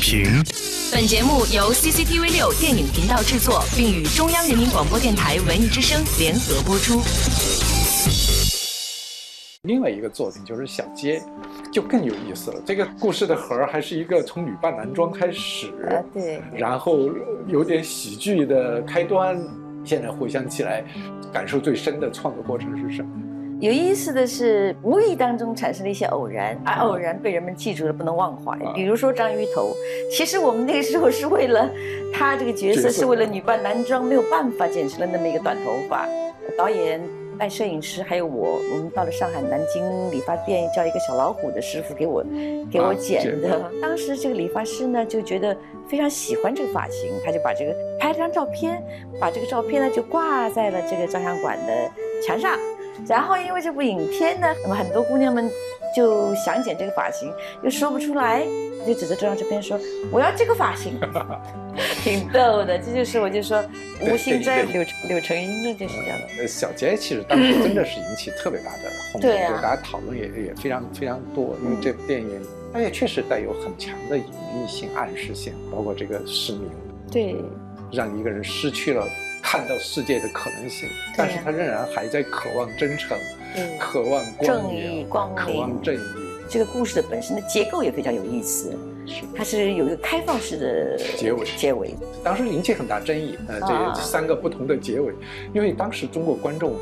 评。本节目由 CCTV 六电影频道制作，并与中央人民广播电台文艺之声联合播出。另外一个作品就是《小街》，就更有意思了。这个故事的核还是一个从女扮男装开始，对，然后有点喜剧的开端。现在回想起来，感受最深的创作过程是什么？有意思的是，无意当中产生了一些偶然，而偶然被人们记住了，不能忘怀。比如说章鱼头，其实我们那个时候是为了他这个角色，是为了女扮男装，没有办法剪成了那么一个短头发。导演带摄影师还有我，我们到了上海南京理发店，叫一个小老虎的师傅给我给我剪的。当时这个理发师呢就觉得非常喜欢这个发型，他就把这个拍了张照片，把这个照片呢就挂在了这个照相馆的墙上。然后因为这部影片呢，那么很多姑娘们就想剪这个发型，又说不出来，就指着这张照片说：“我要这个发型。” 挺逗的，这就是我就说无心栽柳 柳成荫了，就是这样的。呃，小杰其实当时真的是引起特别大的轰动，对大家讨论也也非常非常多，因为这部电影它也确实带有很强的隐喻性、暗示性，包括这个失明，对，让一个人失去了。看到世界的可能性，但是他仍然还在渴望真诚，渴望正义、光明，渴望正义。这个故事的本身的结构也非常有意思，是。它是有一个开放式的结尾。结尾。当时引起很大争议，呃，这三个不同的结尾，因为当时中国观众，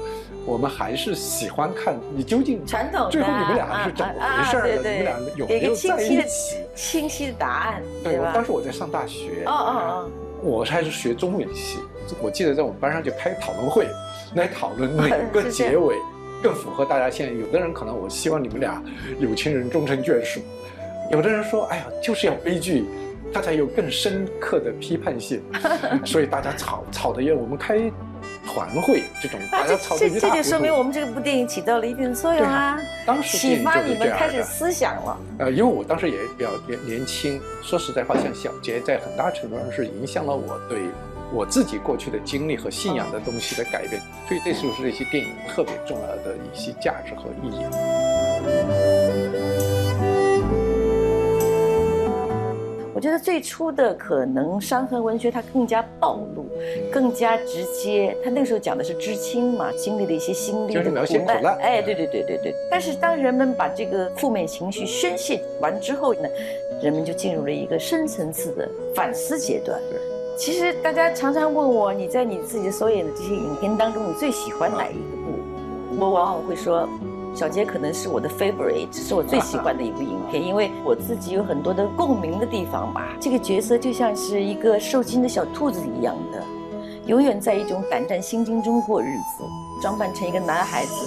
我们还是喜欢看你究竟传统最后你们俩是怎么回事儿的，你们俩有没有在一起？清晰的答案，对吧？当时我在上大学，哦哦哦，我还是学中文系。我记得在我们班上就开讨论会，来讨论哪个 结尾更符合大家现在。有的人可能我希望你们俩有情人终成眷属，有的人说哎呀就是要悲剧，它才有更深刻的批判性。所以大家吵吵的要我们开团会这种，大家吵的这这就说明我们这部电影起到了一定作用啊，当时启发你们开始思想了。呃，因为我当时也比较年年轻，说实在话，像小杰在很大程度上是影响了我对。我自己过去的经历和信仰的东西的改变，所以这就是这些电影特别重要的一些价值和意义。我觉得最初的可能伤痕文学它更加暴露，更加直接。他那个时候讲的是知青嘛，经历的一些心理的苦难。哎，对对对对对。但是当人们把这个负面情绪宣泄完之后呢，人们就进入了一个深层次的反思阶段。对。其实大家常常问我，你在你自己所演的这些影片当中，你最喜欢哪一部？我往往会说，小杰可能是我的 favorite，是我最喜欢的一部影片，因为我自己有很多的共鸣的地方吧。这个角色就像是一个受惊的小兔子一样的，永远在一种胆战心惊中过日子，装扮成一个男孩子，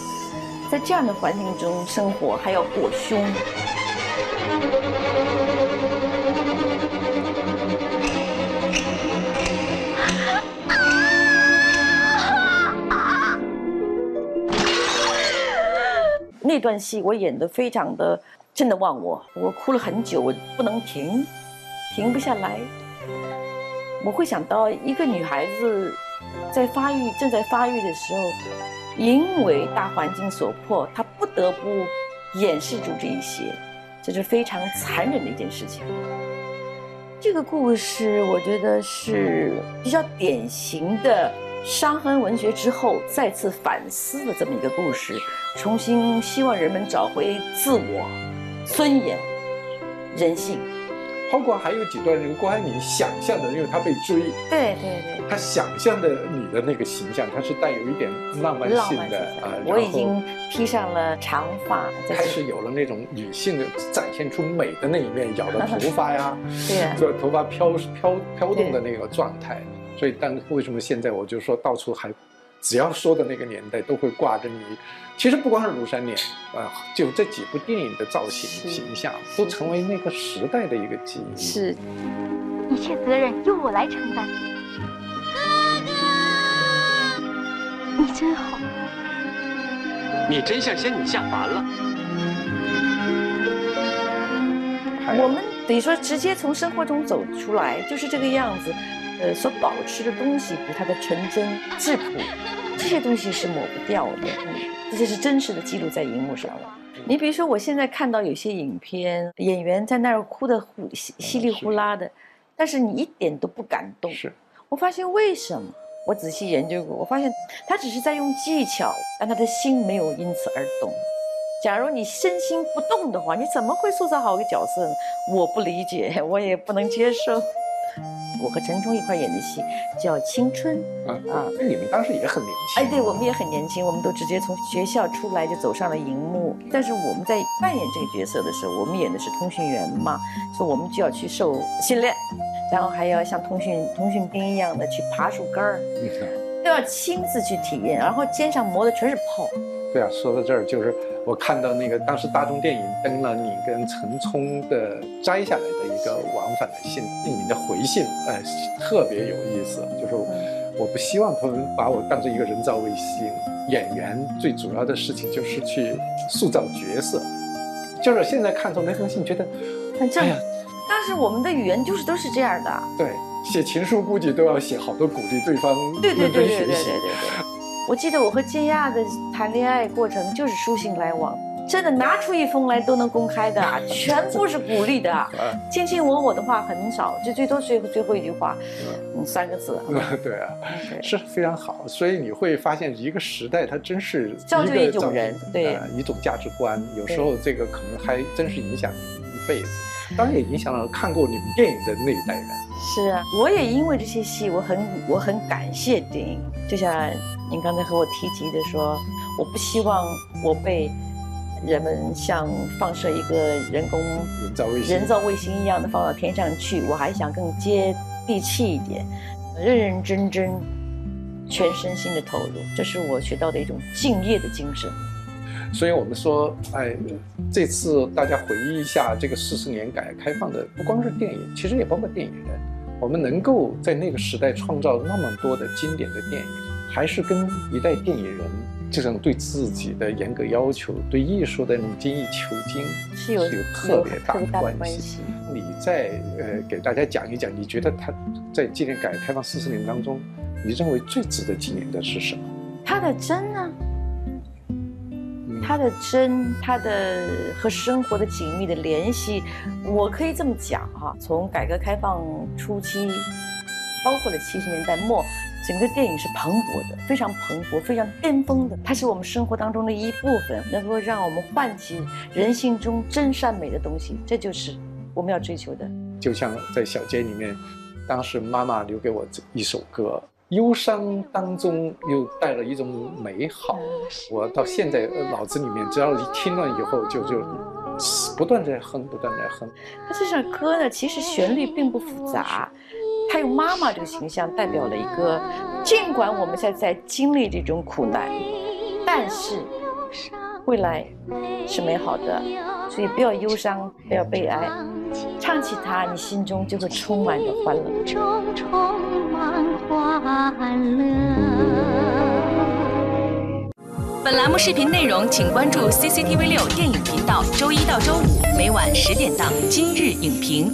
在这样的环境中生活，还要裹胸。这段戏我演的非常的真的忘我，我哭了很久，我不能停，停不下来。我会想到一个女孩子在发育正在发育的时候，因为大环境所迫，她不得不掩饰住这一些，这是非常残忍的一件事情。这个故事我觉得是比较典型的。伤痕文学之后再次反思的这么一个故事，重新希望人们找回自我、尊严、人性。包括还有几段这个郭安敏想象的，因为他被追，对对对，他想象的你的那个形象，他是带有一点浪漫性的啊。我已经披上了长发，开始有了那种女性的展现出美的那一面，咬着 头发呀，对，做头发飘飘飘动的那个状态。所以，但为什么现在我就说到处还，只要说的那个年代都会挂着你。其实不光是庐山恋，啊，就这几部电影的造型形象都成为那个时代的一个记忆。是，一切责任由我来承担。哥哥，你真好。你真像仙女下凡了。我们等于说直接从生活中走出来，就是这个样子。呃，所保持的东西，比如它的纯真、质朴，这些东西是抹不掉的，嗯，这些是真实的记录在荧幕上了。你比如说，我现在看到有些影片，演员在那儿哭的呼稀稀里呼啦的，但是你一点都不感动。是，我发现为什么？我仔细研究过，我发现他只是在用技巧，但他的心没有因此而动。假如你身心不动的话，你怎么会塑造好一个角色呢？我不理解，我也不能接受。我和陈冲一块演的戏叫《青春》啊啊，那你们当时也很年轻。哎，对，我们也很年轻，我们都直接从学校出来就走上了荧幕。但是我们在扮演这个角色的时候，我们演的是通讯员嘛，所以我们就要去受训练，然后还要像通讯通讯兵一样的去爬树根儿，都要亲自去体验，然后肩上磨的全是泡。对啊，说到这儿就是。我看到那个当时大众电影登了你跟陈冲的摘下来的一个往返的信，你的回信，哎，特别有意思。就是我不希望他们把我当成一个人造卫星演员，最主要的事情就是去塑造角色。就是现在看从那封信，觉得很正。但是我们的语言就是都是这样的。对，写情书估计都要写好多鼓励对方对对对对对对对。我记得我和金亚的谈恋爱过程就是书信来往，真的拿出一封来都能公开的，全部是鼓励的，卿卿我我的话很少，就最多最最后一句话，嗯，三个字。对啊，是非常好，所以你会发现一个时代它真是造就一种人，对，一种价值观，有时候这个可能还真是影响一辈子，当然也影响了看过你们电影的那一代人。是啊，我也因为这些戏，我很我很感谢电影，就像。您刚才和我提及的说，我不希望我被人们像放射一个人工人造卫星人造卫星一样的放到天上去，我还想更接地气一点，认认真真、全身心的投入，这是我学到的一种敬业的精神。所以我们说，哎，这次大家回忆一下这个四十年改革开放的，不光是电影，其实也包括电影人，我们能够在那个时代创造那么多的经典的电影。还是跟一代电影人这种对自己的严格要求，对艺术的那种精益求精是有有特别大的关系。你再呃给大家讲一讲，你觉得他在纪念改革开放四十年当中，你认为最值得纪念的是什么？他的真呢？他的真，他的和生活的紧密的联系，我可以这么讲哈，从改革开放初期，包括了七十年代末。整个电影是蓬勃的，非常蓬勃，非常巅峰的。它是我们生活当中的一部分，能够让我们唤起人性中真善美的东西，这就是我们要追求的。就像在小街里面，当时妈妈留给我这一首歌，忧伤当中又带了一种美好。我到现在脑子里面，只要一听了以后，就就不断在哼，不断在哼。它这首歌呢，其实旋律并不复杂。他用妈妈这个形象代表了一个，尽管我们现在在经历这种苦难，但是未来是美好的，所以不要忧伤，不要悲哀，唱起它，你心中就会充满着欢乐。本栏目视频内容，请关注 CCTV 六电影频道，周一到周五每晚十点档《今日影评》。